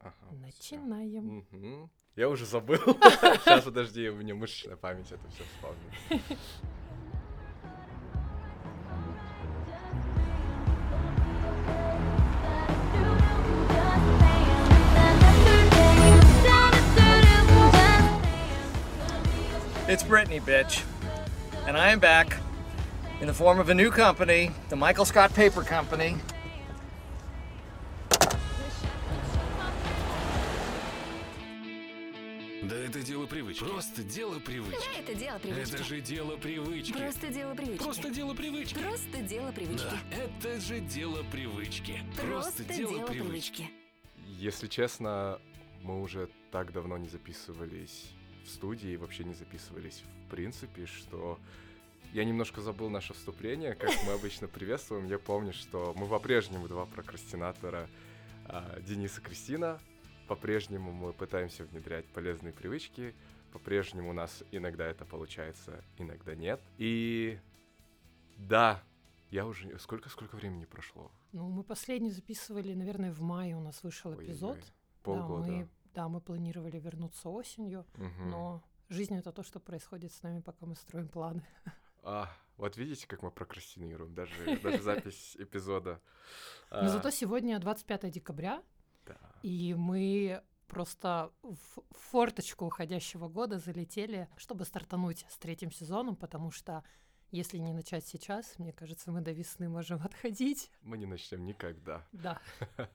Ага, всё. Начинаем. Мгм. Я уже забыл. Сейчас, подожди, у меня мышечная память это все вспомнит. It's Brittany, bitch. And I am back in the form of a new company, the Michael Scott Paper Company. Это дело привычки. Просто дело привычки. Это дело привычки. Это же дело привычки. Просто дело привычки. Просто дело привычки. Просто дело привычки. Да, это же дело привычки. Просто дело привычки. Если честно, мы уже так давно не записывались в студии, вообще не записывались в принципе, что я немножко забыл наше вступление, как мы обычно приветствуем. Я помню, что мы по-прежнему два прокрастинатора а, Денис и Кристина. По-прежнему мы пытаемся внедрять полезные привычки. По-прежнему у нас иногда это получается, иногда нет. И да, я уже... Сколько-сколько времени прошло? Ну, мы последний записывали, наверное, в мае у нас вышел эпизод. Ой-ой-ой, Полгода. Да, мы, да, мы планировали вернуться осенью, Мгм. но жизнь это то, что происходит с нами, пока мы строим планы. А, вот видите, как мы прокрастинируем, даже, даже запись эпизода. Но А, зато сегодня 25 декабря, да. и мы просто в форточку уходящего года залетели, чтобы стартануть с третьим сезоном, потому что если не начать сейчас, мне кажется, мы до весны можем отходить. Мы не начнем никогда. Да.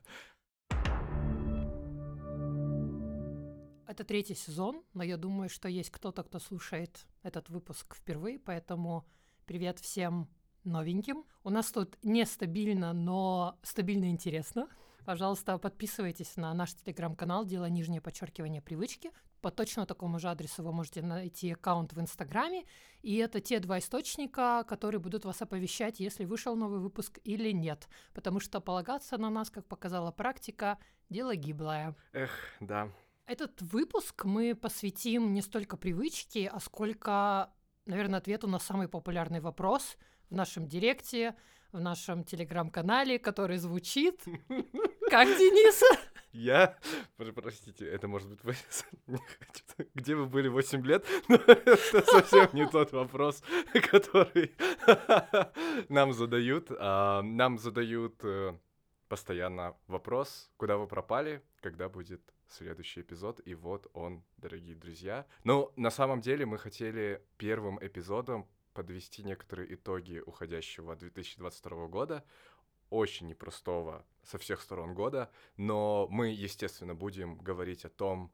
Это третий сезон, но я думаю, что есть кто-то, кто слушает этот выпуск впервые, поэтому привет всем новеньким. У нас тут нестабильно, но стабильно интересно. Пожалуйста, подписывайтесь на наш телеграм-канал «Дело нижнее подчеркивание привычки». По точно такому же адресу вы можете найти аккаунт в Инстаграме. И это те два источника, которые будут вас оповещать, если вышел новый выпуск или нет. Потому что полагаться на нас, как показала практика, дело гиблое. Эх, да. Этот выпуск мы посвятим не столько привычке, а сколько, наверное, ответу на самый популярный вопрос в нашем директе, в нашем телеграм-канале, который звучит как Дениса. Я, пр- простите, это может быть вырезано. Где вы были 8 лет? Но это совсем не тот вопрос, который нам задают. А, Нам задают э, постоянно вопрос, куда вы пропали, когда будет следующий эпизод, и вот он, дорогие друзья. Ну, на самом деле мы хотели первым эпизодом подвести некоторые итоги уходящего 2022 года, очень непростого со всех сторон года, но мы, естественно, будем говорить о том,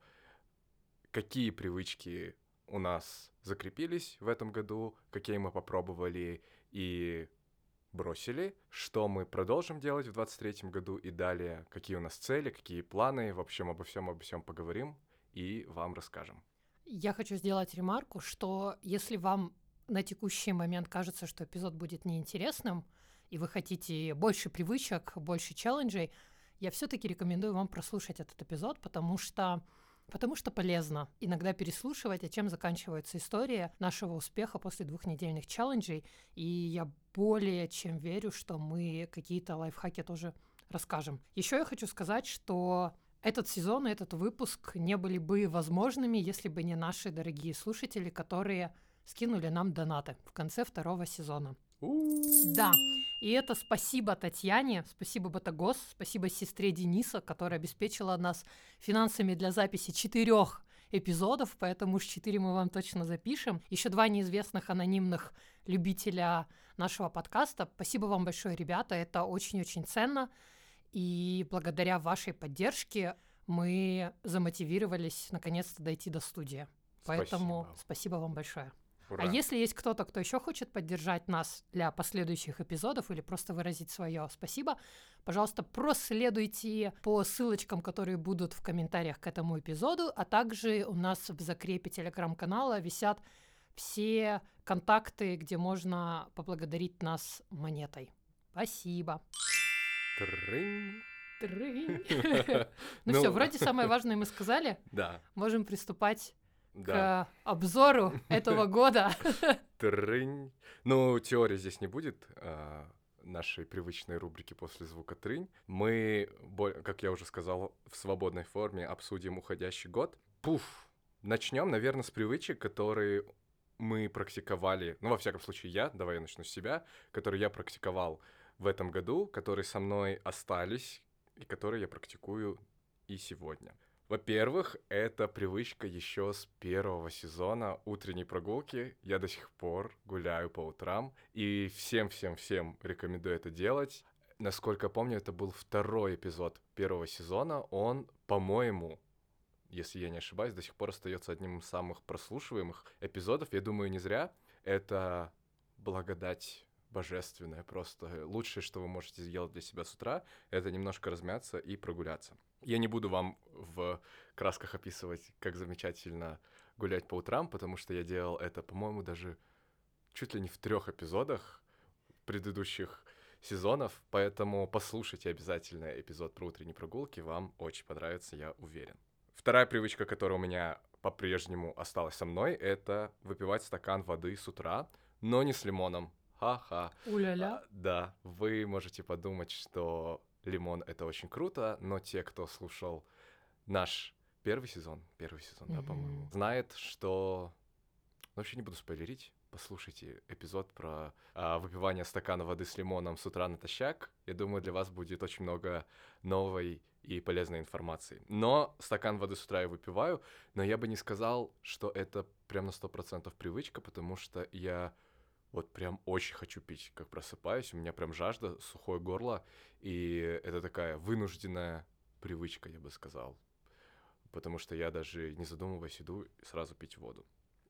какие привычки у нас закрепились в этом году, какие мы попробовали и бросили, что мы продолжим делать в 2023 году и далее, какие у нас цели, какие планы, в общем, обо всем, обо всем поговорим и вам расскажем. Я хочу сделать ремарку, что если вам на текущий момент кажется, что эпизод будет неинтересным, и вы хотите больше привычек, больше челленджей, я все-таки рекомендую вам прослушать этот эпизод, потому что Потому что полезно иногда переслушивать, а чем заканчивается история нашего успеха после двухнедельных челленджей. И я более чем верю, что мы какие-то лайфхаки тоже расскажем. Еще я хочу сказать, что этот сезон и этот выпуск не были бы возможными, если бы не наши дорогие слушатели, которые скинули нам донаты в конце второго сезона. Да, и это спасибо Татьяне, спасибо Батагос, спасибо сестре Дениса, которая обеспечила нас финансами для записи четырех эпизодов, поэтому уж четыре мы вам точно запишем. Еще два неизвестных анонимных любителя нашего подкаста. Спасибо вам большое, ребята, это очень-очень ценно. И благодаря вашей поддержке мы замотивировались наконец-то дойти до студии. Поэтому Спасибо. спасибо вам большое. Ура. А если есть кто-то, кто еще хочет поддержать нас для последующих эпизодов или просто выразить свое спасибо, пожалуйста, проследуйте по ссылочкам, которые будут в комментариях к этому эпизоду, а также у нас в закрепе телеграм-канала висят все контакты, где можно поблагодарить нас монетой. Спасибо. Трынь. Трынь. Ну Ну, все, вроде самое важное мы сказали. Да, Можем приступать да. к обзору этого года. Трынь. Ну, теории здесь не будет. а, нашей привычной рубрики после звука трынь. Мы, как я уже сказал, в свободной форме обсудим уходящий год. Пуф! Начнем, наверное, с привычек, которые мы практиковали, ну, во всяком случае, я, давай я начну с себя, которые я практиковал в этом году, которые со мной остались и которые я практикую и сегодня. Во-первых, это привычка еще с первого сезона утренней прогулки. Я до сих пор гуляю по утрам, и всем-всем-всем рекомендую это делать. Насколько я помню, это был второй эпизод первого сезона. Он, по-моему, если я не ошибаюсь, до сих пор остается одним из самых прослушиваемых эпизодов. Я думаю, не зря. Это благодать божественная просто. Лучшее, что вы можете сделать для себя с утра, это немножко размяться и прогуляться. Я не буду вам в красках описывать, как замечательно гулять по утрам, потому что я делал это, по-моему, даже чуть ли не в трех эпизодах предыдущих сезонов, поэтому послушайте обязательно эпизод про утренние прогулки, вам очень понравится, я уверен. Вторая привычка, которая у меня по-прежнему осталась со мной, это выпивать стакан воды с утра, но не с лимоном. Ха-ха. Уля-ля. А, Да, вы можете подумать, что лимон это очень круто, но те, кто слушал наш первый сезон, первый сезон, да, Мгм. по-моему, знает, что... Вообще не буду спойлерить. Послушайте эпизод про а, выпивание стакана воды с лимоном с утра натощак. Я думаю, для вас будет очень много новой и полезной информации. Но стакан воды с утра я выпиваю, но я бы не сказал, что это прям на 100% привычка, потому что я вот прям очень хочу пить, как просыпаюсь, у меня прям жажда, сухое горло, и это такая вынужденная привычка, я бы сказал. Потому что я даже не задумываясь иду сразу пить воду.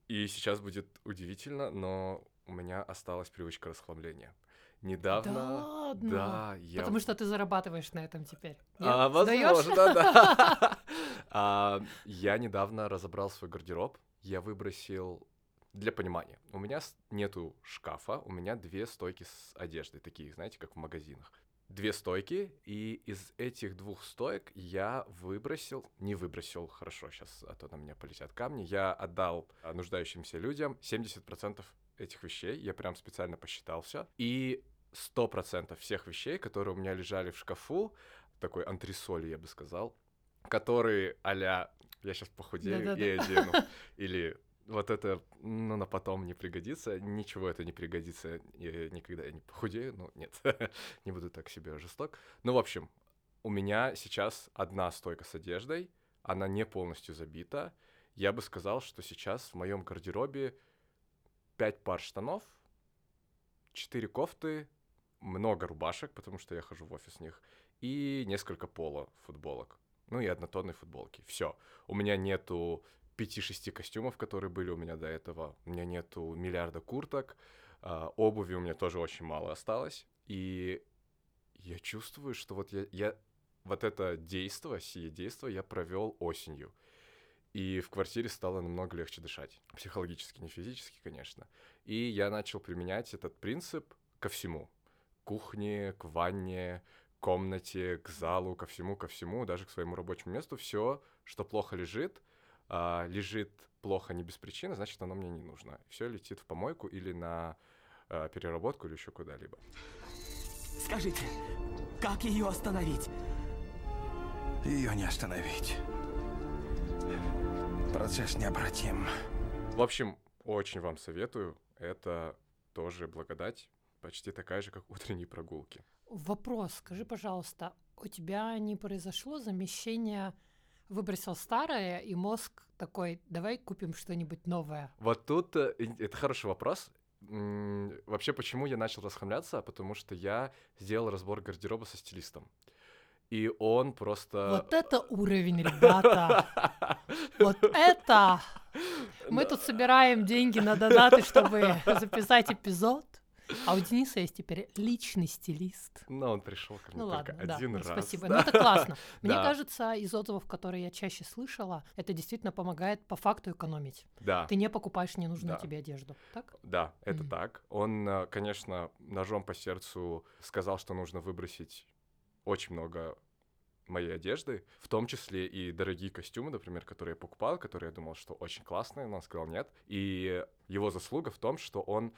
И сейчас будет удивительно, но у меня осталась привычка расхламления. Недавно... Да ладно? Да, я... Потому что ты зарабатываешь на этом теперь. А, Нет? Сдаёшь? возможно, да. А, Я недавно разобрал свой гардероб. Я выбросил... Для понимания, у меня нету шкафа, у меня две стойки с одеждой, такие, знаете, как в магазинах. Две стойки, и из этих двух стоек я выбросил, не выбросил, хорошо, сейчас, а то на меня полетят камни, я отдал а, нуждающимся людям 70% этих вещей, я прям специально посчитал все, и 100% всех вещей, которые у меня лежали в шкафу, такой антресоли, я бы сказал, которые а-ля я сейчас похудею Да-да-да. и одену. Или вот это, ну, на потом не пригодится. Ничего это не пригодится. Я никогда я не похудею. Ну, нет, не буду так себе жесток. Ну, в общем, у меня сейчас одна стойка с одеждой. Она не полностью забита. Я бы сказал, что сейчас в моем гардеробе 5 пар штанов, 4 кофты, много рубашек, потому что я хожу в офис в них, и несколько поло футболок. Ну и однотонные футболки. Все. У меня нету 5-6 костюмов, которые были у меня до этого. У меня нету миллиарда курток. а, обуви у меня тоже очень мало осталось. И я чувствую, что вот я, я вот это действо, сие действо я провел осенью. И в квартире стало намного легче дышать. Психологически, не физически, конечно. И я начал применять этот принцип ко всему. К кухне, к ванне, комнате, к залу, ко всему, ко всему, даже к своему рабочему месту. Все, что плохо лежит, а, лежит плохо не без причины, значит, оно мне не нужно. Все летит в помойку или на а, переработку или еще куда-либо. Скажите, как ее остановить? Ее не остановить. Процесс необратим. В общем, очень вам советую. Это тоже благодать, почти такая же, как утренние прогулки. Вопрос, скажи, пожалуйста, у тебя не произошло замещение, выбросил старое, и мозг такой, давай купим что-нибудь новое? Вот тут э, это хороший вопрос. Вообще, почему я начал расхламляться? Потому что я сделал разбор гардероба со стилистом. И он просто... Вот это уровень, ребята! Вот это! Мы тут собираем деньги на донаты, чтобы записать эпизод. А у Дениса есть теперь личный стилист. Ну, он пришел ко мне Ну ладно, да, один ну, раз. спасибо. да. Ну это классно. Мне Да. кажется, из отзывов, которые я чаще слышала, это действительно помогает по факту экономить. Да. Ты не покупаешь ненужную Да. тебе одежду, так? Да, это Мгм. так. Он, э, конечно, ножом по сердцу сказал, что нужно выбросить очень много моей одежды, в том числе и дорогие костюмы, например, которые я покупал, которые я думал, что очень классные, но он сказал нет. И его заслуга в том, что он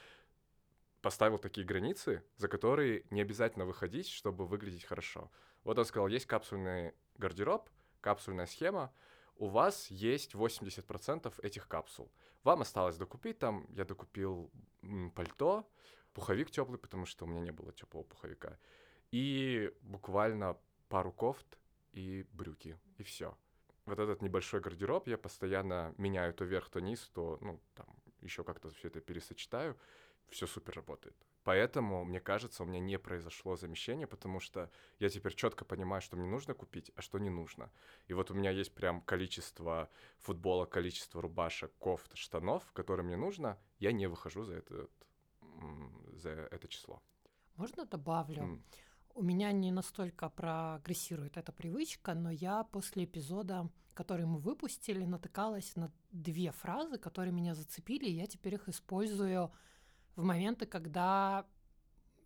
поставил такие границы, за которые не обязательно выходить, чтобы выглядеть хорошо. Вот он сказал, есть капсульный гардероб, капсульная схема, у вас есть 80% этих капсул. Вам осталось докупить там, я докупил пальто, пуховик теплый, потому что у меня не было теплого пуховика, и буквально пару кофт и брюки, и все. Вот этот небольшой гардероб я постоянно меняю то вверх, то низ, то, ну, там, еще как-то все это пересочетаю, все супер работает. Поэтому, мне кажется, у меня не произошло замещение, потому что я теперь четко понимаю, что мне нужно купить, а что не нужно. И вот у меня есть прям количество футбола, количество рубашек, кофт, штанов, которые мне нужно, я не выхожу за, этот, м, за это число. Можно добавлю? М. У меня не настолько прогрессирует эта привычка, но я после эпизода, который мы выпустили, натыкалась на две фразы, которые меня зацепили, и я теперь их использую в моменты, когда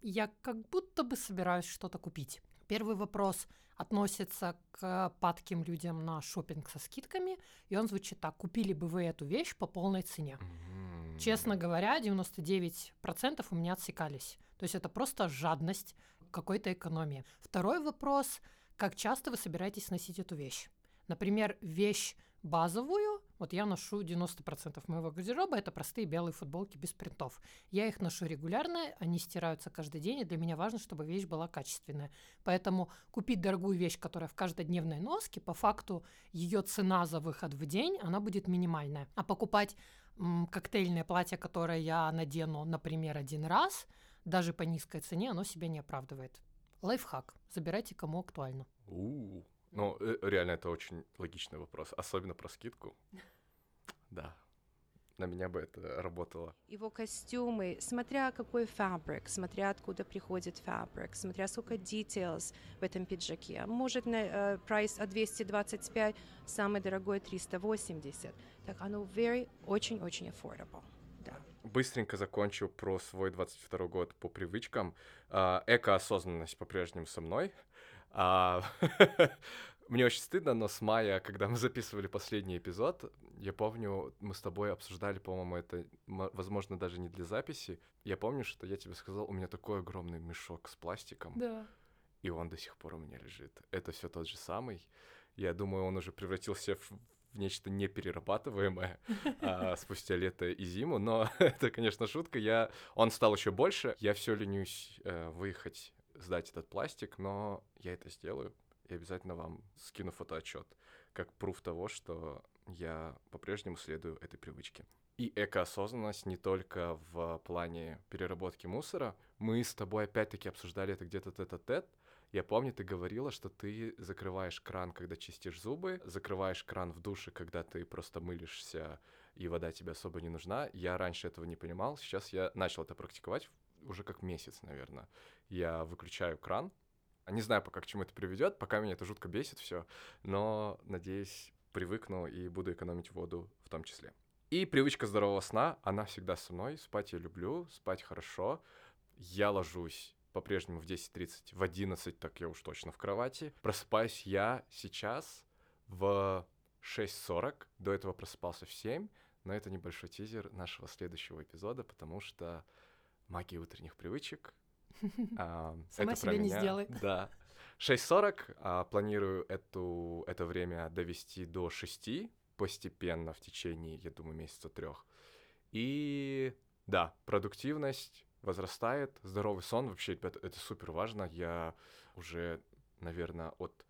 я как будто бы собираюсь что-то купить. Первый вопрос относится к падким людям на шопинг со скидками, и он звучит так. Купили бы вы эту вещь по полной цене? М. Честно говоря, 99% у меня отсекались. То есть это просто жадность какой-то экономии. Второй вопрос. Как часто вы собираетесь носить эту вещь? Например, вещь базовую, вот я ношу 90% моего гардероба, это простые белые футболки без принтов. Я их ношу регулярно, они стираются каждый день, и для меня важно, чтобы вещь была качественная. Поэтому купить дорогую вещь, которая в каждодневной носке, по факту ее цена за выход в день, она будет минимальная. А покупать м, коктейльное платье, которое я надену, например, один раз, даже по низкой цене, оно себя не оправдывает. Лайфхак. Забирайте, кому актуально. Ну, э, реально, это очень логичный вопрос, особенно про скидку. Да, на меня бы это работало. Его костюмы, смотря какой фабрик, смотря откуда приходит фабрик, смотря сколько details в этом пиджаке. Может, на э, прайс от 225, самый дорогой 380. Так оно very, очень-очень affordable. Да. Быстренько закончу про свой 22 год по привычкам. А, Эко-осознанность по-прежнему со мной. А, Мне очень стыдно, но с мая, когда мы записывали последний эпизод, я помню, мы с тобой обсуждали, по-моему, это, возможно, даже не для записи. Я помню, что я тебе сказал, у меня такой огромный мешок с пластиком, Да. и он до сих пор у меня лежит. Это все тот же самый. Я думаю, он уже превратился в, в нечто неперерабатываемое а, спустя лето и зиму. Но это, конечно, шутка. Я... Он стал еще больше. Я все ленюсь э, выехать, сдать этот пластик, но я это сделаю. И обязательно вам скину фотоотчет, как пруф того, что я по-прежнему следую этой привычке. И экоосознанность не только в плане переработки мусора. Мы с тобой опять-таки обсуждали это где-то тет-а-тет. Я помню, ты говорила, что ты закрываешь кран, когда чистишь зубы, закрываешь кран в душе, когда ты просто мылишься, и вода тебе особо не нужна. Я раньше этого не понимал, сейчас я начал это практиковать уже как месяц, наверное. Я выключаю кран, не знаю пока к чему это приведет, пока меня это жутко бесит все, но надеюсь, привыкну и буду экономить воду в том числе. И привычка здорового сна, она всегда со мной. Спать я люблю, спать хорошо. Я ложусь по-прежнему в 10.30, в 11, так я уж точно в кровати. Просыпаюсь я сейчас в 6.40, до этого просыпался в 7, но это небольшой тизер нашего следующего эпизода, потому что магия утренних привычек. а, Сама это себя не меня. сделай. Да. 6.40, а, планирую эту, это время довести до 6 постепенно в течение, я думаю, месяца трех. И да, продуктивность возрастает, здоровый сон вообще, ребята, это супер важно. Я уже, наверное, от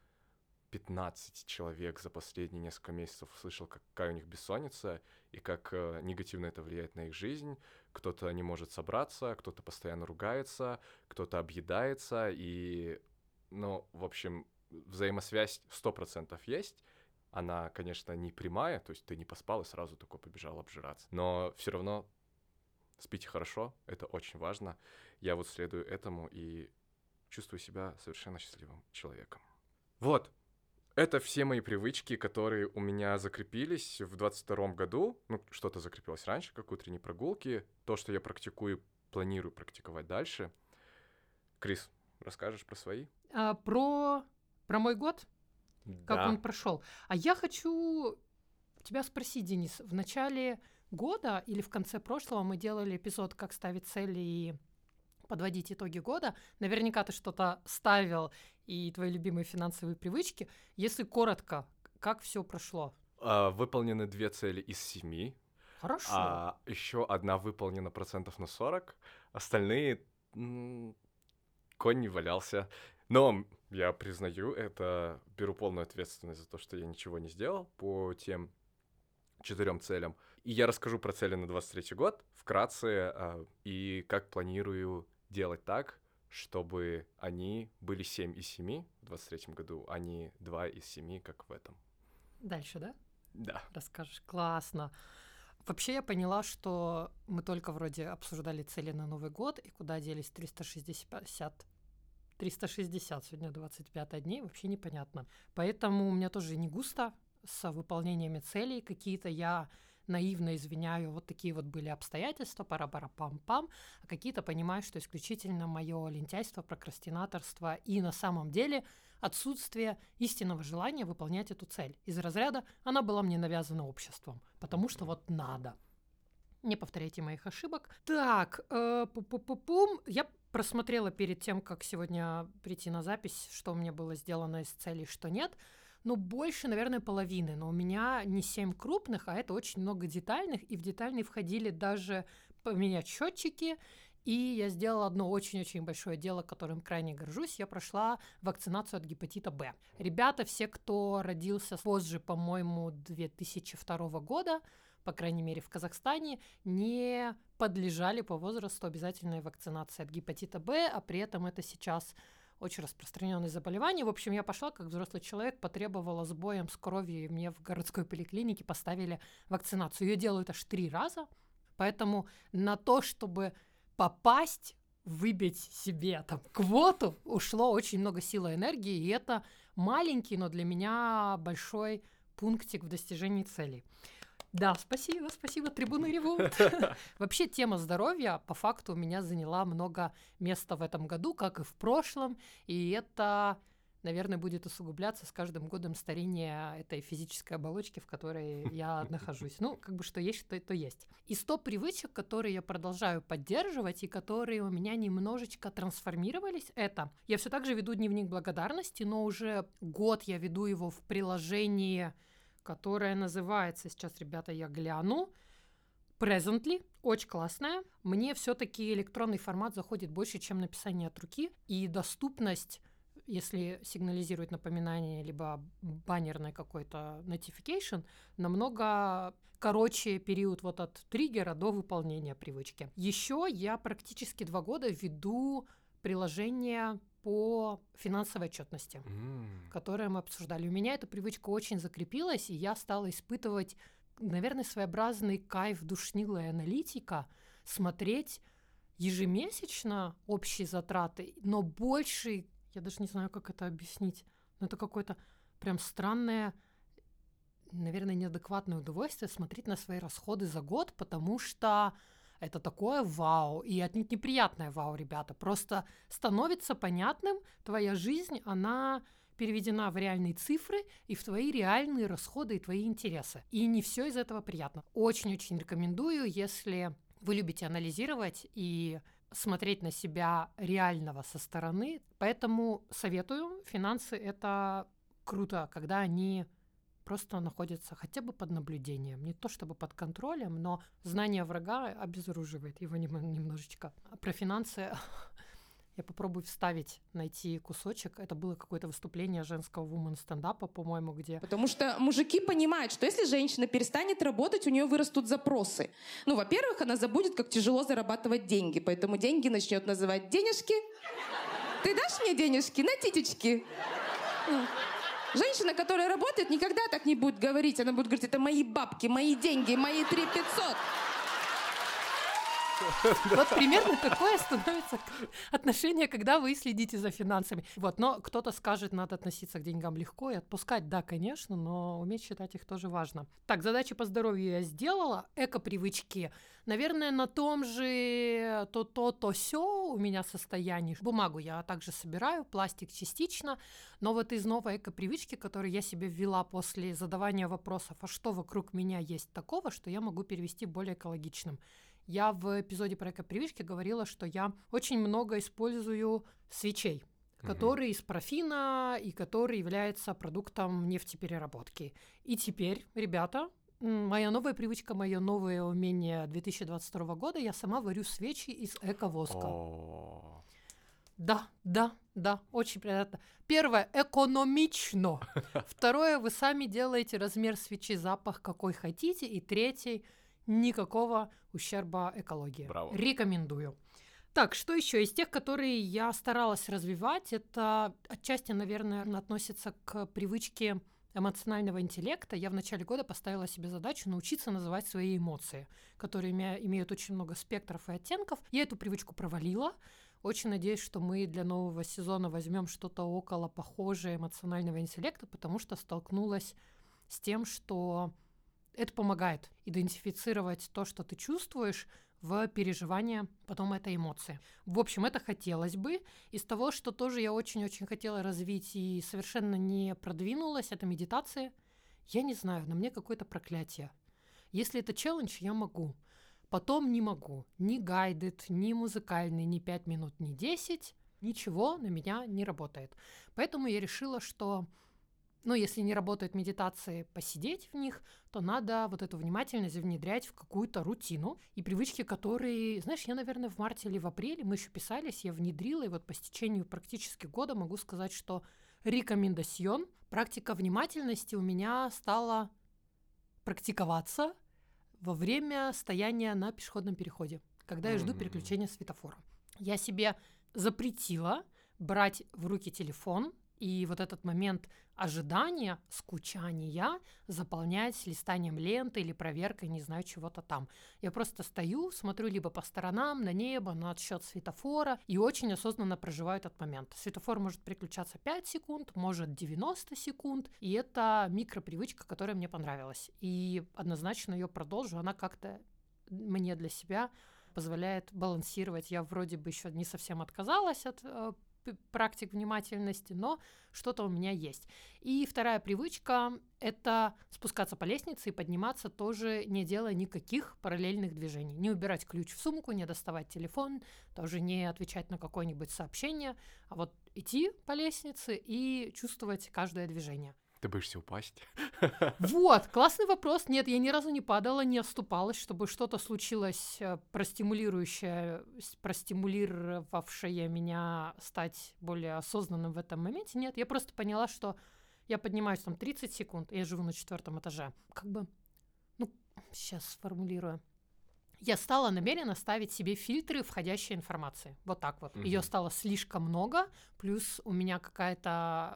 15 человек за последние несколько месяцев услышал, какая у них бессонница и как э, негативно это влияет на их жизнь. Кто-то не может собраться, кто-то постоянно ругается, кто-то объедается. И, ну, в общем, взаимосвязь 100% есть. Она, конечно, не прямая, то есть ты не поспал и сразу такой побежал обжираться. Но все равно спите хорошо, это очень важно. Я вот следую этому и чувствую себя совершенно счастливым человеком. Вот, это все мои привычки, которые у меня закрепились в 22 году. Ну, что-то закрепилось раньше, как утренние прогулки. То, что я практикую, планирую практиковать дальше. Крис, расскажешь про свои? А, про, про мой год, как Да. он прошел. А я хочу тебя спросить, Денис, в начале года или в конце прошлого мы делали эпизод «Как ставить цели и подводить итоги года. Наверняка ты что-то ставил и твои любимые финансовые привычки. Если коротко, как все прошло? А, выполнены две цели из семи. Хорошо. А еще одна выполнена процентов на 40. Остальные м, конь не валялся. Но я признаю, это беру полную ответственность за то, что я ничего не сделал по тем четырем целям. И я расскажу про цели на 23 год вкратце а, и как планирую делать так, чтобы они были 7 из 7 в 23 году, а не 2 из 7, как в этом. Дальше, да? Да. Расскажешь. Классно. Вообще я поняла, что мы только вроде обсуждали цели на Новый год, и куда делись 360 360, сегодня 25 дней, вообще непонятно. Поэтому у меня тоже не густо с выполнениями целей. Какие-то я наивно извиняю, вот такие вот были обстоятельства, пара-пара-пам-пам, а какие-то понимаю, что исключительно мое лентяйство, прокрастинаторство и на самом деле отсутствие истинного желания выполнять эту цель. Из разряда она была мне навязана обществом, потому что вот надо. Не повторяйте моих ошибок. Так, э, пу-пу-пу-пум. Я просмотрела перед тем, как сегодня прийти на запись, что у меня было сделано из целей, что нет. Ну, больше, наверное, половины. Но у меня не семь крупных, а это очень много детальных. И в детальные входили даже поменять счетчики. И я сделала одно очень-очень большое дело, которым крайне горжусь. Я прошла вакцинацию от гепатита Б. Ребята, все, кто родился позже, по-моему, 2002 года, по крайней мере, в Казахстане, не подлежали по возрасту обязательной вакцинации от гепатита Б, а при этом это сейчас очень распространенное заболевание. В общем, я пошла как взрослый человек, потребовала с боем, с кровью, и мне в городской поликлинике поставили вакцинацию. Ее делают аж три раза, поэтому на то, чтобы попасть, выбить себе там квоту, ушло очень много сил и энергии, и это маленький, но для меня большой пунктик в достижении целей. Да, спасибо, спасибо, трибуны ревут. Вообще тема здоровья по факту у меня заняла много места в этом году, как и в прошлом, и это наверное, будет усугубляться с каждым годом старения этой физической оболочки, в которой я нахожусь. Ну, как бы что есть, что то есть. И 100 привычек, которые я продолжаю поддерживать и которые у меня немножечко трансформировались, это я все так же веду дневник благодарности, но уже год я веду его в приложении которая называется, сейчас, ребята, я гляну, Presently, очень классная. Мне все-таки электронный формат заходит больше, чем написание от руки, и доступность если сигнализирует напоминание, либо баннерный какой-то notification, намного короче период вот от триггера до выполнения привычки. Еще я практически два года веду приложение по финансовой отчетности, М. которое мы обсуждали. У меня эта привычка очень закрепилась, и я стала испытывать, наверное, своеобразный кайф душнилой аналитика, смотреть ежемесячно общие затраты, но больше, я даже не знаю, как это объяснить, но это какое-то прям странное, наверное, неадекватное удовольствие смотреть на свои расходы за год, потому что это такое вау, и отнюдь неприятное вау, ребята. Просто становится понятным, твоя жизнь, она переведена в реальные цифры и в твои реальные расходы и твои интересы. И не все из этого приятно. Очень-очень рекомендую, если вы любите анализировать и смотреть на себя реального со стороны. Поэтому советую. Финансы — это круто, когда они просто находится хотя бы под наблюдением. Не то чтобы под контролем, но знание врага обезоруживает его нем- немножечко. А про финансы я попробую вставить, найти кусочек. Это было какое-то выступление женского вумен стендапа, по-моему, где... Потому что мужики понимают, что если женщина перестанет работать, у нее вырастут запросы. Ну, во-первых, она забудет, как тяжело зарабатывать деньги, поэтому деньги начнет называть денежки. Ты дашь мне денежки на титечки? Женщина, которая работает, никогда так не будет говорить. Она будет говорить, это мои бабки, мои деньги, мои 3 500. Вот примерно такое становится отношение, когда вы следите за финансами. Вот, но кто-то скажет, надо относиться к деньгам легко и отпускать. Да, конечно, но уметь считать их тоже важно. Так, задачи по здоровью я сделала. Эко-привычки. Наверное, на том же то-то, то все у меня состояние. Бумагу я также собираю, пластик частично, но вот из новой эко-привычки, которую я себе ввела после задавания вопросов, а что вокруг меня есть такого, что я могу перевести более экологичным. Я в эпизоде про эко-привычки говорила, что я очень много использую свечей, Мгм. которые из парафина и который является продуктом нефтепереработки. И теперь, ребята, моя новая привычка, мое новое умение 2022 года, я сама варю свечи из эко-воска. О, Да, да, да, очень приятно. Первое, экономично. Второе, вы сами делаете размер свечи, запах какой хотите. И третий, никакого ущерба экологии. Браво. Рекомендую. Так, что еще из тех, которые я старалась развивать, это отчасти, наверное, относится к привычке эмоционального интеллекта. Я в начале года поставила себе задачу научиться называть свои эмоции, которые име- имеют очень много спектров и оттенков. Я эту привычку провалила. Очень надеюсь, что мы для нового сезона возьмем что-то около похожее эмоционального интеллекта, потому что столкнулась с тем, что это помогает идентифицировать то, что ты чувствуешь, в переживания потом этой эмоции. В общем, это хотелось бы. Из того, что тоже я очень-очень хотела развить и совершенно не продвинулась, это медитация. Я не знаю, на мне какое-то проклятие. Если это челлендж, я могу. Потом не могу. Ни гайдед, ни музыкальный, ни 5 минут, ни 10. Ничего на меня не работает. Поэтому я решила, что ну, если не работают медитации, посидеть в них, то надо вот эту внимательность внедрять в какую-то рутину и привычки, которые, знаешь, я, наверное, в марте или в апреле, мы еще писались, я внедрила, и вот по стечению практически года могу сказать, что рекомендацион, практика внимательности у меня стала практиковаться во время стояния на пешеходном переходе, когда я жду переключения светофора. Я себе запретила брать в руки телефон и вот этот момент ожидания, скучания заполнять листанием ленты или проверкой, не знаю, чего-то там. Я просто стою, смотрю либо по сторонам, на небо, на отсчет светофора и очень осознанно проживаю этот момент. Светофор может переключаться 5 секунд, может 90 секунд, и это микропривычка, которая мне понравилась. И однозначно ее продолжу, она как-то мне для себя позволяет балансировать. Я вроде бы еще не совсем отказалась от э, практик внимательности, но что-то у меня есть. И вторая привычка — это спускаться по лестнице и подниматься тоже не делая никаких параллельных движений. Не убирать ключ в сумку, не доставать телефон, тоже не отвечать на какое-нибудь сообщение, а вот идти по лестнице и чувствовать каждое движение. Ты боишься упасть? Вот, классный вопрос. Нет, я ни разу не падала, не оступалась, чтобы что-то случилось э, простимулирующее, простимулировавшее меня стать более осознанным в этом моменте. Нет, я просто поняла, что я поднимаюсь там 30 секунд, я живу на четвертом этаже. Как бы, ну, сейчас сформулирую. Я стала намеренно ставить себе фильтры входящей информации. Вот так вот. Ее Мгм. стало слишком много, плюс у меня какая-то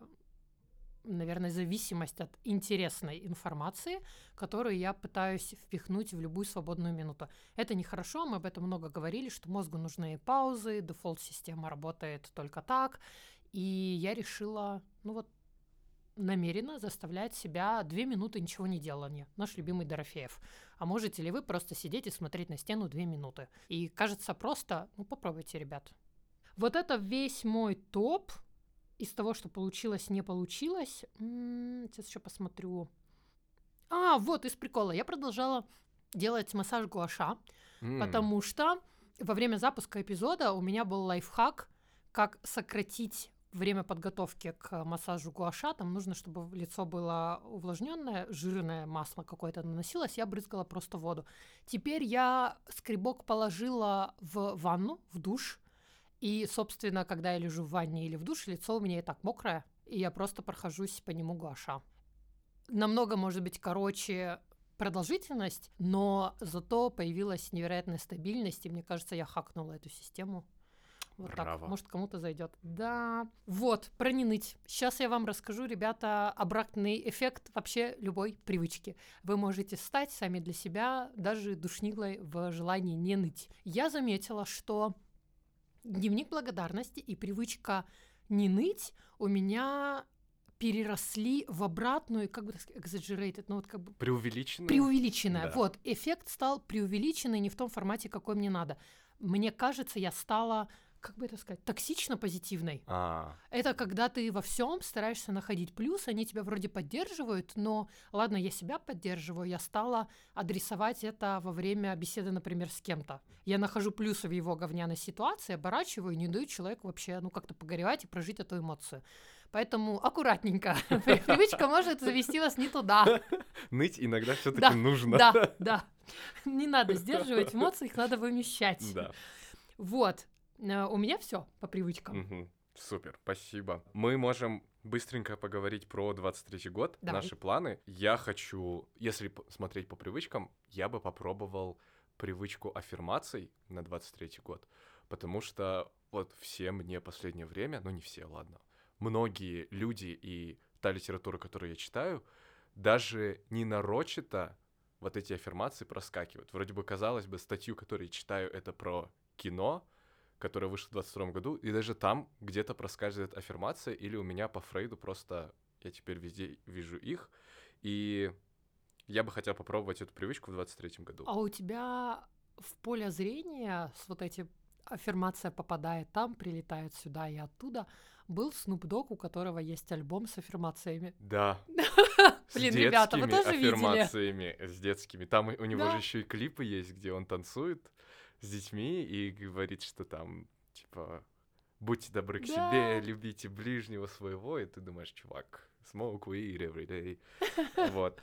наверное, зависимость от интересной информации, которую я пытаюсь впихнуть в любую свободную минуту. Это нехорошо, мы об этом много говорили, что мозгу нужны паузы, дефолт-система работает только так, и я решила, ну вот, намеренно заставлять себя две минуты ничего не делания. Наш любимый Дорофеев. А можете ли вы просто сидеть и смотреть на стену две минуты? И кажется просто, ну попробуйте, ребят. Вот это весь мой топ из того, что получилось, не получилось. М, Сейчас еще посмотрю. А, вот из прикола. Я продолжала делать массаж гуаша, М, потому что во время запуска эпизода у меня был лайфхак, как сократить время подготовки к массажу гуаша. Там нужно, чтобы лицо было увлажненное, жирное масло какое-то наносилось, я брызгала просто воду. Теперь я скребок положила в ванну, в душ, и, собственно, когда я лежу в ванне или в душе, лицо у меня и так мокрое, и я просто прохожусь по нему гуаша. Намного, может быть, короче продолжительность, но зато появилась невероятная стабильность, и мне кажется, я хакнула эту систему. Вот Браво. так, может, кому-то зайдет. Да. Вот, про не ныть. Сейчас я вам расскажу, ребята, обратный эффект вообще любой привычки. Вы можете стать сами для себя даже душнилой в желании не ныть. Я заметила, что дневник благодарности и привычка не ныть у меня переросли в обратную, как бы так сказать, exaggerated, ну вот как бы Преувеличенное? преувеличенное. Да. Вот, эффект стал преувеличенный не в том формате, какой мне надо. Мне кажется, я стала как бы это сказать, токсично позитивной. А, Это когда ты во всем стараешься находить плюс, они тебя вроде поддерживают, но ладно, я себя поддерживаю, я стала адресовать это во время беседы, например, с кем-то. Я нахожу плюсы в его говняной ситуации, оборачиваю и не даю человеку вообще, ну, как-то погоревать и прожить эту эмоцию. Поэтому аккуратненько. Привычка может завести вас не туда. ныть иногда все-таки Да, нужно. Да, да. Не надо сдерживать эмоции, их надо вымещать. Да. Вот. Э, У меня все по привычкам. Мгм. Супер, спасибо. Мы можем быстренько поговорить про 23 год, Давай. наши планы. Я хочу, если смотреть по привычкам, я бы попробовал привычку аффирмаций на 23 год, потому что вот все мне последнее время, ну не все, ладно, многие люди и та литература, которую я читаю, даже не нарочито вот эти аффирмации проскакивают. Вроде бы, казалось бы, статью, которую я читаю, это про кино, которая вышла в 22 году, и даже там где-то проскальзывает аффирмация, или у меня по Фрейду просто я теперь везде вижу их, и я бы хотел попробовать эту привычку в 23 году. А у тебя в поле зрения с вот эти аффирмация попадает там, прилетает сюда и оттуда. Был Snoop Dogg, у которого есть альбом с аффирмациями. Да. С Блин, ребята, вы детскими тоже видели? аффирмациями, с детскими. Там у него же еще и клипы есть, где он танцует с детьми и говорит, что там, типа, будьте добры к Да. себе, любите ближнего своего, и ты думаешь, чувак, smoke weed every day. Вот.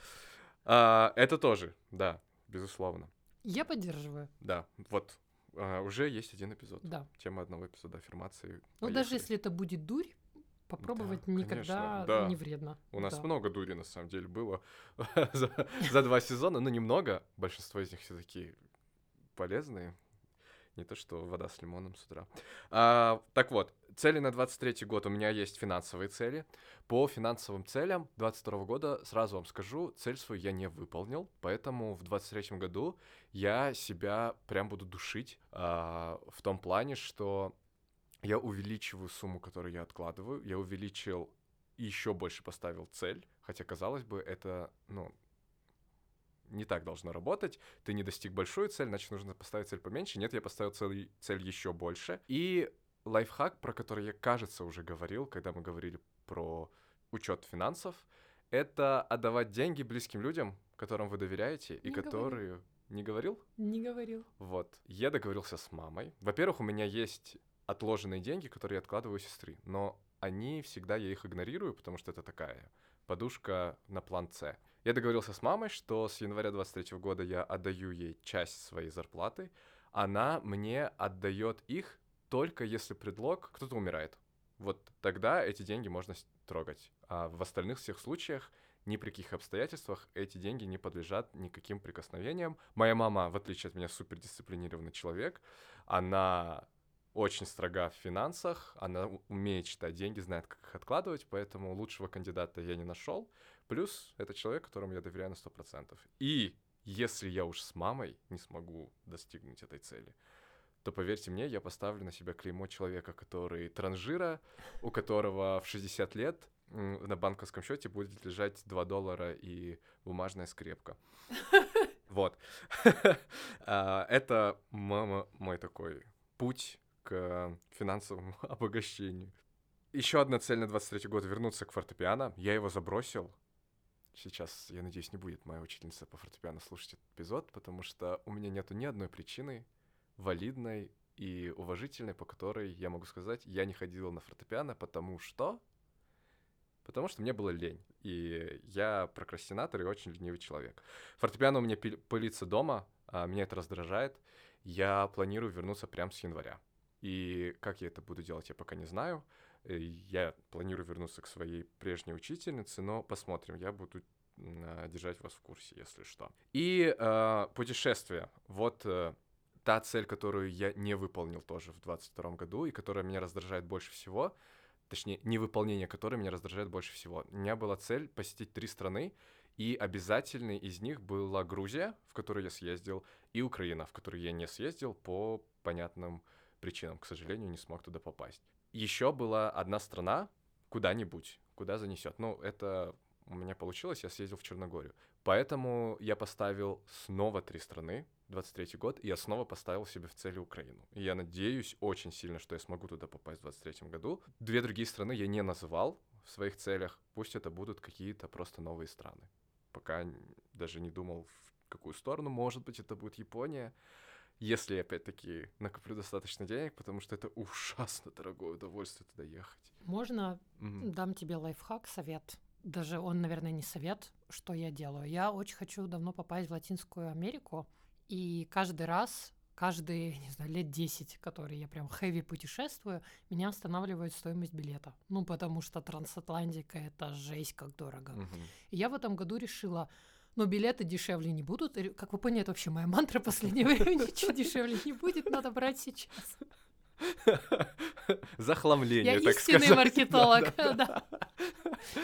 А, Это тоже, да, безусловно. Я поддерживаю, Да, вот. а, Уже есть один эпизод. да. Тема одного эпизода аффирмации. Ну, даже если это будет дурь, попробовать Да, никогда конечно, да. не вредно. У нас Да. много дури, на самом деле, было за, за два сезона. Ну, немного. Большинство из них все такие полезные. Не то, что вода с лимоном с утра. А, так вот, цели на 23 год. У меня есть финансовые цели. По финансовым целям 22 года, сразу вам скажу, цель свою я не выполнил. Поэтому в 23 году я себя прям буду душить а, в том плане, что я увеличиваю сумму, которую я откладываю. Я увеличил еще больше поставил цель, хотя, казалось бы, это, ну, не так должно работать. Ты не достиг большую цель, значит, нужно поставить цель поменьше. Нет, я поставил цель, цель еще больше. И лайфхак, про который я, кажется, уже говорил, когда мы говорили про учет финансов, это отдавать деньги близким людям, которым вы доверяете, и Не говорил. которые... Не говорил? Не говорил. Вот. Я договорился с мамой. Во-первых, у меня есть отложенные деньги, которые я откладываю у сестры, но они всегда, я их игнорирую, потому что это такая подушка на план С. Я договорился с мамой, что с января 23 года я отдаю ей часть своей зарплаты, она мне отдает их только если предлог кто-то умирает. Вот тогда эти деньги можно трогать. А в остальных всех случаях ни при каких обстоятельствах эти деньги не подлежат никаким прикосновениям. Моя мама, в отличие от меня, супердисциплинированный человек. Она очень строга в финансах, она умеет считать деньги, знает, как их откладывать, поэтому лучшего кандидата я не нашел. Плюс это человек, которому я доверяю на 100%. И если я уж с мамой не смогу достигнуть этой цели, то поверьте мне, я поставлю на себя клеймо человека, который транжира, у которого в 60 лет на банковском счете будет лежать 2 доллара и бумажная скрепка. Вот. А, Это мама мой такой путь к финансовому обогащению. Еще одна цель на 23 год — вернуться к фортепиано. Я его забросил. Сейчас, я надеюсь, не будет моя учительница по фортепиано слушать этот эпизод, потому что у меня нету ни одной причины валидной и уважительной, по которой я могу сказать, я не ходил на фортепиано, потому что... Потому что мне было лень. И я прокрастинатор и очень ленивый человек. Фортепиано у меня пылится дома, а меня это раздражает. Я планирую вернуться прямо с января. И как я это буду делать, я пока не знаю. Э, Я планирую вернуться к своей прежней учительнице, но посмотрим. Я буду а, держать вас в курсе, если что. И э, путешествие. Вот э, та цель, которую я не выполнил тоже в 22 году и которая меня раздражает больше всего, точнее, невыполнение которой меня раздражает больше всего. У меня была цель посетить три страны, и обязательной из них была Грузия, в которую я съездил, и Украина, в которую я не съездил по понятным причинам. К сожалению, не смог туда попасть. Еще была одна страна куда-нибудь, куда занесет. Ну, это у меня получилось, я съездил в Черногорию. Поэтому я поставил снова три страны. 23 год, и я снова поставил себе в цели Украину. И я надеюсь очень сильно, что я смогу туда попасть в 23 году. Две другие страны я не называл в своих целях. Пусть это будут какие-то просто новые страны. Пока даже не думал, в какую сторону. Может быть, это будет Япония. Если опять-таки, накоплю достаточно денег, потому что это ужасно дорогое удовольствие туда ехать. Можно Мгм. дам тебе лайфхак, совет. Даже он, наверное, не совет, что я делаю. Я очень хочу давно попасть в Латинскую Америку, и каждый раз, каждые, не знаю, лет 10, которые я прям хэви путешествую, меня останавливает стоимость билета. Ну, потому что трансатлантика — это жесть как дорого. Мгм. И я в этом году решила, но билеты дешевле не будут. Как вы поняли, это вообще моя мантра последнее время. Ничего дешевле не будет, надо брать сейчас. Захламление, Я так истинный сказать. маркетолог, Да, да.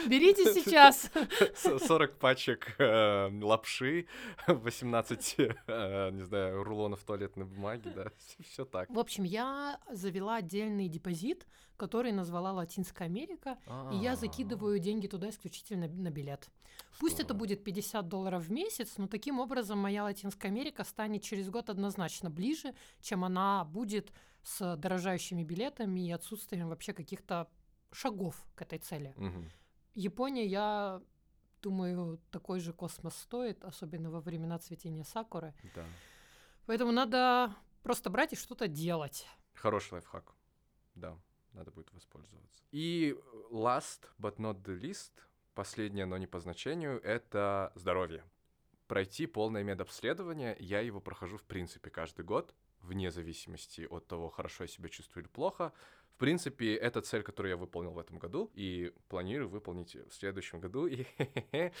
Берите сейчас. С- 40 пачек э, лапши, 18, э, не знаю, рулонов туалетной бумаги, да, все так. В общем, я завела отдельный депозит, который назвала Латинская Америка, и я А, закидываю деньги туда исключительно на билет. Пусть это будет 50 долларов в месяц, но таким образом моя Латинская Америка станет через год однозначно ближе, чем она будет с дорожающими билетами и отсутствием вообще каких-то шагов к этой цели. Мгм. Япония, я думаю, такой же космос стоит, особенно во времена цветения сакуры. Да. Поэтому надо просто брать и что-то делать. Хороший лайфхак. Да, надо будет воспользоваться. И last but not the least, последнее, но не по значению, это здоровье. Пройти полное медобследование, я его прохожу в принципе каждый год, вне зависимости от того, хорошо я себя чувствую или плохо. В принципе, это цель, которую я выполнил в этом году, и планирую выполнить в следующем году. И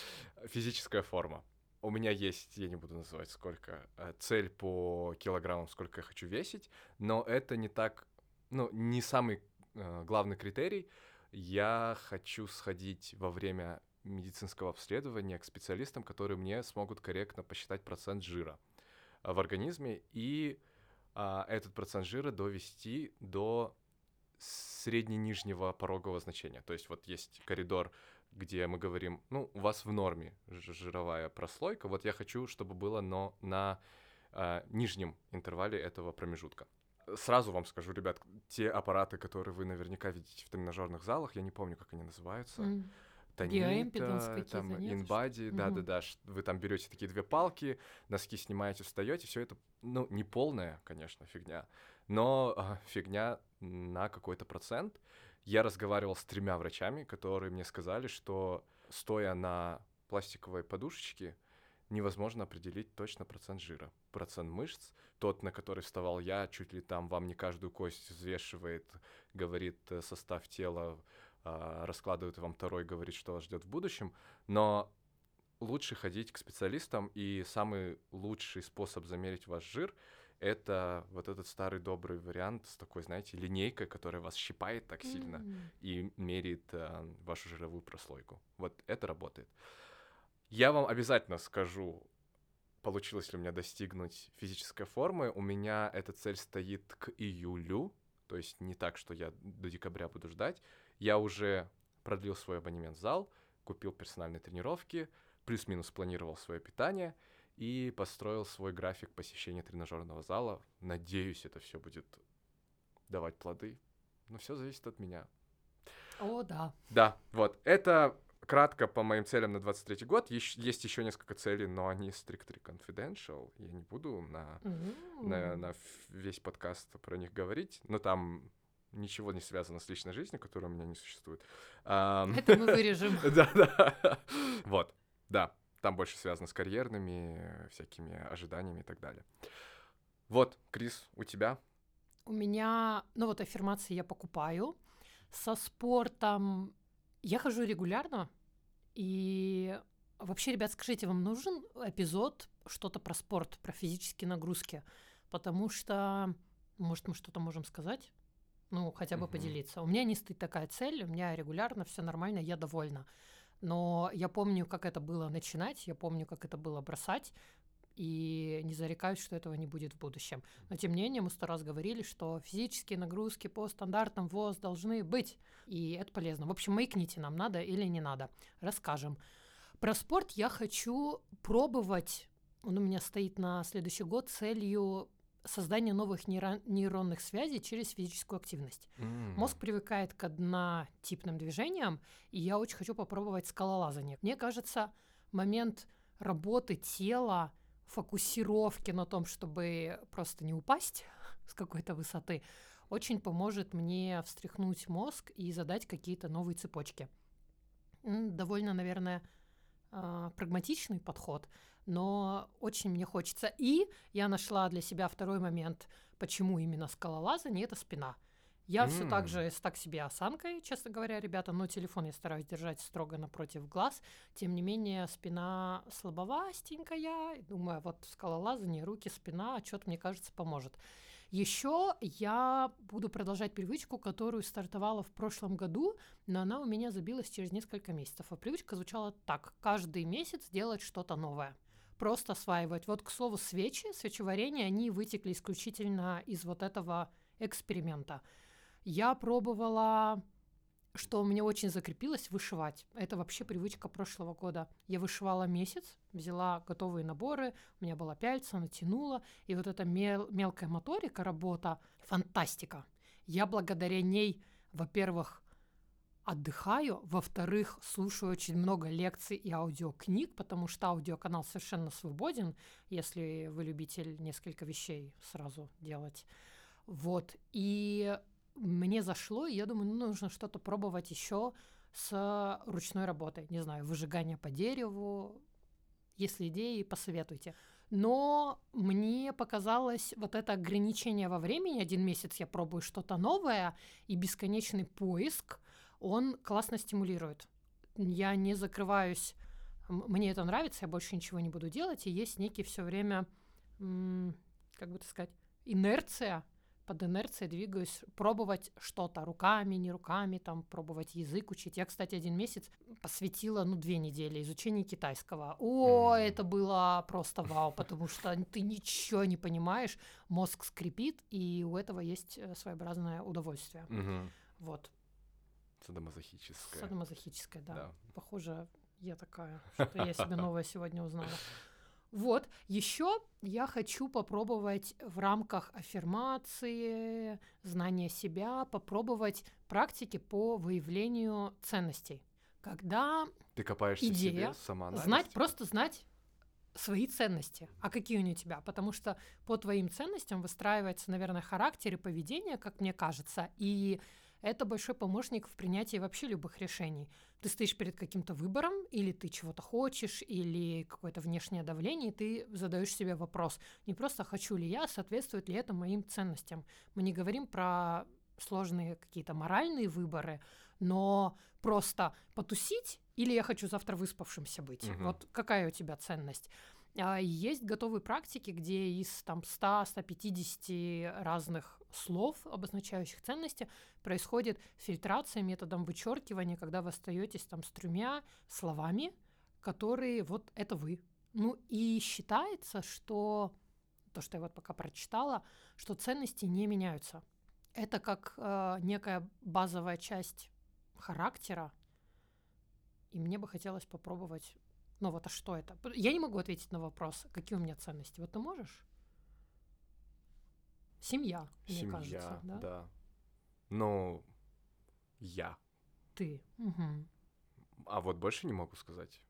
физическая форма. У меня есть, я не буду называть сколько, э, цель по килограммам, сколько я хочу весить, но это не так, ну, не самый э, главный критерий. Я хочу сходить во время медицинского обследования к специалистам, которые мне смогут корректно посчитать процент жира в организме и а, этот процент жира довести до средне-нижнего порогового значения. То есть вот есть коридор, где мы говорим, ну, у вас в норме жировая прослойка, вот я хочу, чтобы было но на а, нижнем интервале этого промежутка. Сразу вам скажу, ребят, те аппараты, которые вы наверняка видите в тренажерных залах, я не помню, как они называются. М. Тонита, там инбади, да-да-да, вы там берете такие две палки, носки снимаете, встаете, все это, ну, не полная, конечно, фигня, но а, фигня на какой-то процент. Я разговаривал с тремя врачами, которые мне сказали, что стоя на пластиковой подушечке, невозможно определить точно процент жира, процент мышц. Тот, на который вставал я, чуть ли там вам не каждую кость взвешивает, говорит э, состав тела, а, раскладывает вам второй, говорит, что вас ждет в будущем. Но лучше ходить к специалистам, и самый лучший способ замерить ваш жир — это вот этот старый добрый вариант с такой, знаете, линейкой, которая вас щипает так сильно М. и меряет а, вашу жировую прослойку. Вот это работает. Я вам обязательно скажу, получилось ли у меня достигнуть физической формы. У меня эта цель стоит к июлю, то есть не так, что я до декабря буду ждать. Я уже продлил свой абонемент в зал, купил персональные тренировки, плюс-минус планировал свое питание и построил свой график посещения тренажерного зала. Надеюсь, это все будет давать плоды. Но все зависит от меня. О, да. Да, вот. Это кратко по моим целям на 23 год. Ещ- есть еще несколько целей, но они strictly confidential. Я не буду на, на, М. на ф- весь подкаст про них говорить. Но там ничего не связано с личной жизнью, которая у меня не существует. Это мы вырежем. Да, да. Вот, да. Там больше связано с карьерными всякими ожиданиями и так далее. Вот, Крис, у тебя? У меня, ну вот аффирмации я покупаю. Со спортом я хожу регулярно. И вообще, ребят, скажите, вам нужен эпизод что-то про спорт, про физические нагрузки? Потому что, может, мы что-то можем сказать? Ну, хотя бы Мгм. поделиться. У меня не стоит такая цель, у меня регулярно все нормально, я довольна. Но я помню, как это было начинать, я помню, как это было бросать, и не зарекаюсь, что этого не будет в будущем. Но тем не менее, мы сто раз говорили, что физические нагрузки по стандартам ВОЗ должны быть, и это полезно. В общем, маякните нам, надо или не надо. Расскажем. Про спорт я хочу пробовать он у меня стоит на следующий год целью создания новых нейро- нейронных связей через физическую активность. М. Мозг привыкает к однотипным движениям, и я очень хочу попробовать скалолазание. Мне кажется, момент работы тела, фокусировки на том, чтобы просто не упасть с какой-то высоты, очень поможет мне встряхнуть мозг и задать какие-то новые цепочки. Довольно, наверное, а, прагматичный подход, но очень мне хочется. И я нашла для себя второй момент, почему именно скалолазание — это спина. Я все так же с так себе осанкой, честно говоря, ребята, но телефон я стараюсь держать строго напротив глаз. Тем не менее, спина слабовастенькая. Думаю, вот скалолазание, руки, спина, что-то, мне кажется, поможет. Еще я буду продолжать привычку, которую стартовала в прошлом году, но она у меня забилась через несколько месяцев. А привычка звучала так. Каждый месяц делать что-то новое. Просто осваивать. Вот, к слову, свечи, свечеварение, они вытекли исключительно из вот этого эксперимента. Я пробовала, что меня очень закрепилось, вышивать. Это вообще привычка прошлого года. Я вышивала месяц, взяла готовые наборы, у меня была пяльца, натянула, и вот эта мел- мелкая моторика, работа, фантастика. Я благодаря ней, во-первых, отдыхаю, во-вторых, слушаю очень много лекций и аудиокниг, потому что аудиоканал совершенно свободен, если вы любитель несколько вещей сразу делать. Вот. И мне зашло, и я думаю, ну, нужно что-то пробовать еще с ручной работой. Не знаю, выжигание по дереву. Если идеи, посоветуйте. Но мне показалось вот это ограничение во времени, один месяц я пробую что-то новое, и бесконечный поиск, он классно стимулирует. Я не закрываюсь, мне это нравится, я больше ничего не буду делать, и есть некий все время, как бы так сказать, инерция, под инерцией двигаюсь, пробовать что-то руками, не руками, там, пробовать язык учить. Я, кстати, один месяц посвятила, ну, две недели изучению китайского. О, Мгм. это было просто вау, потому что ты ничего не понимаешь, мозг скрипит, и у этого есть э, своеобразное удовольствие. Мгм. Вот, Садомазохическое. садомазохическое, да. Да. Похоже, я такая, что я себе новое сегодня узнала. Вот, еще я хочу попробовать в рамках аффирмации, знания себя, попробовать практики по выявлению ценностей. Когда Ты копаешься в Идея. себе, сама знать, просто знать свои ценности. А какие они у тебя? Потому что по твоим ценностям выстраивается, наверное, характер и поведение, как мне кажется, и это большой помощник в принятии вообще любых решений. Ты стоишь перед каким-то выбором, или ты чего-то хочешь, или какое-то внешнее давление, и ты задаешь себе вопрос, не просто хочу ли я, соответствует ли это моим ценностям. Мы не говорим про сложные какие-то моральные выборы, но просто потусить или я хочу завтра выспавшимся быть. Мгм. Вот какая у тебя ценность? А, Есть готовые практики, где из там 100-150 разных слов, обозначающих ценности, происходит фильтрация методом вычеркивания, когда вы остаетесь там с тремя словами, которые вот это вы. Ну и считается, что то, что я вот пока прочитала, что ценности не меняются. Это как э, некая базовая часть характера, и мне бы хотелось попробовать. Ну вот, а что это? Я не могу ответить на вопрос, какие у меня ценности. Вот ты можешь? Семья, мне Семья, кажется, да? да. Ну, я. Ты. Мгм. А вот больше не могу сказать.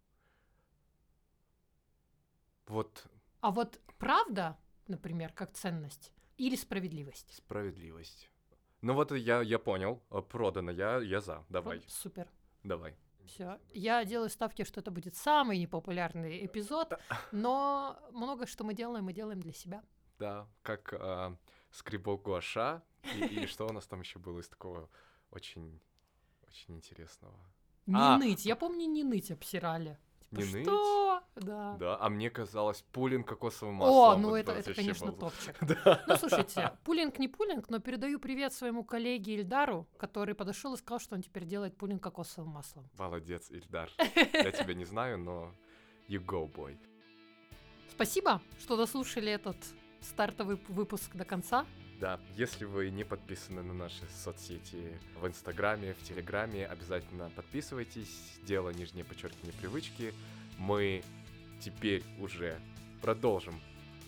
Вот А вот правда, например, как ценность или справедливость? справедливость. Ну вот я, я понял, э, продано, я, я за. Давай, Вот, супер. давай. Все. Я делаю ставки, что это будет самый непопулярный эпизод, но много что мы делаем, мы делаем для себя. Да, как а, скребок гуаша. И, и что у нас там еще было из такого очень, очень интересного? Не А. ныть. Я помню, не ныть обсирали. Типа, Не ныть? что? Да. Да, а мне казалось, пулинг кокосовым О, маслом. ну вот это, это, конечно, был. топчик. Да. Ну, слушайте, пулинг не пулинг, но передаю привет своему коллеге Ильдару, который подошел и сказал, что он теперь делает пулинг кокосовым маслом. Молодец, Ильдар. Я тебя не знаю, но you go, boy. Спасибо, что дослушали этот стартовый выпуск до конца. Да, если вы не подписаны на наши соцсети в Инстаграме, в Телеграме, обязательно подписывайтесь. Дело нижнее подчеркивание привычки. Мы теперь уже продолжим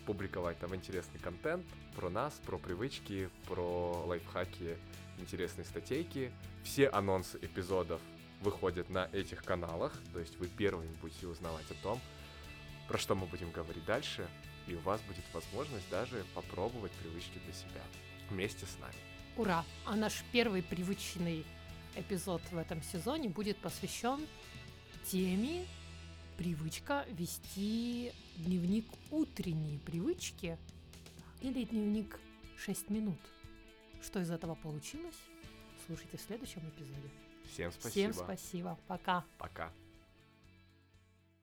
публиковать там интересный контент про нас, про привычки, про лайфхаки, интересные статейки. Все анонсы эпизодов выходят на этих каналах, то есть вы первыми будете узнавать о том, про что мы будем говорить дальше, и у вас будет возможность даже попробовать привычки для себя вместе с нами. Ура! А наш первый привычный эпизод в этом сезоне будет посвящен теме привычка вести дневник утренней привычки или дневник 6 минут. Что из этого получилось? Слушайте в следующем эпизоде. Всем спасибо. Всем спасибо. Пока. Пока.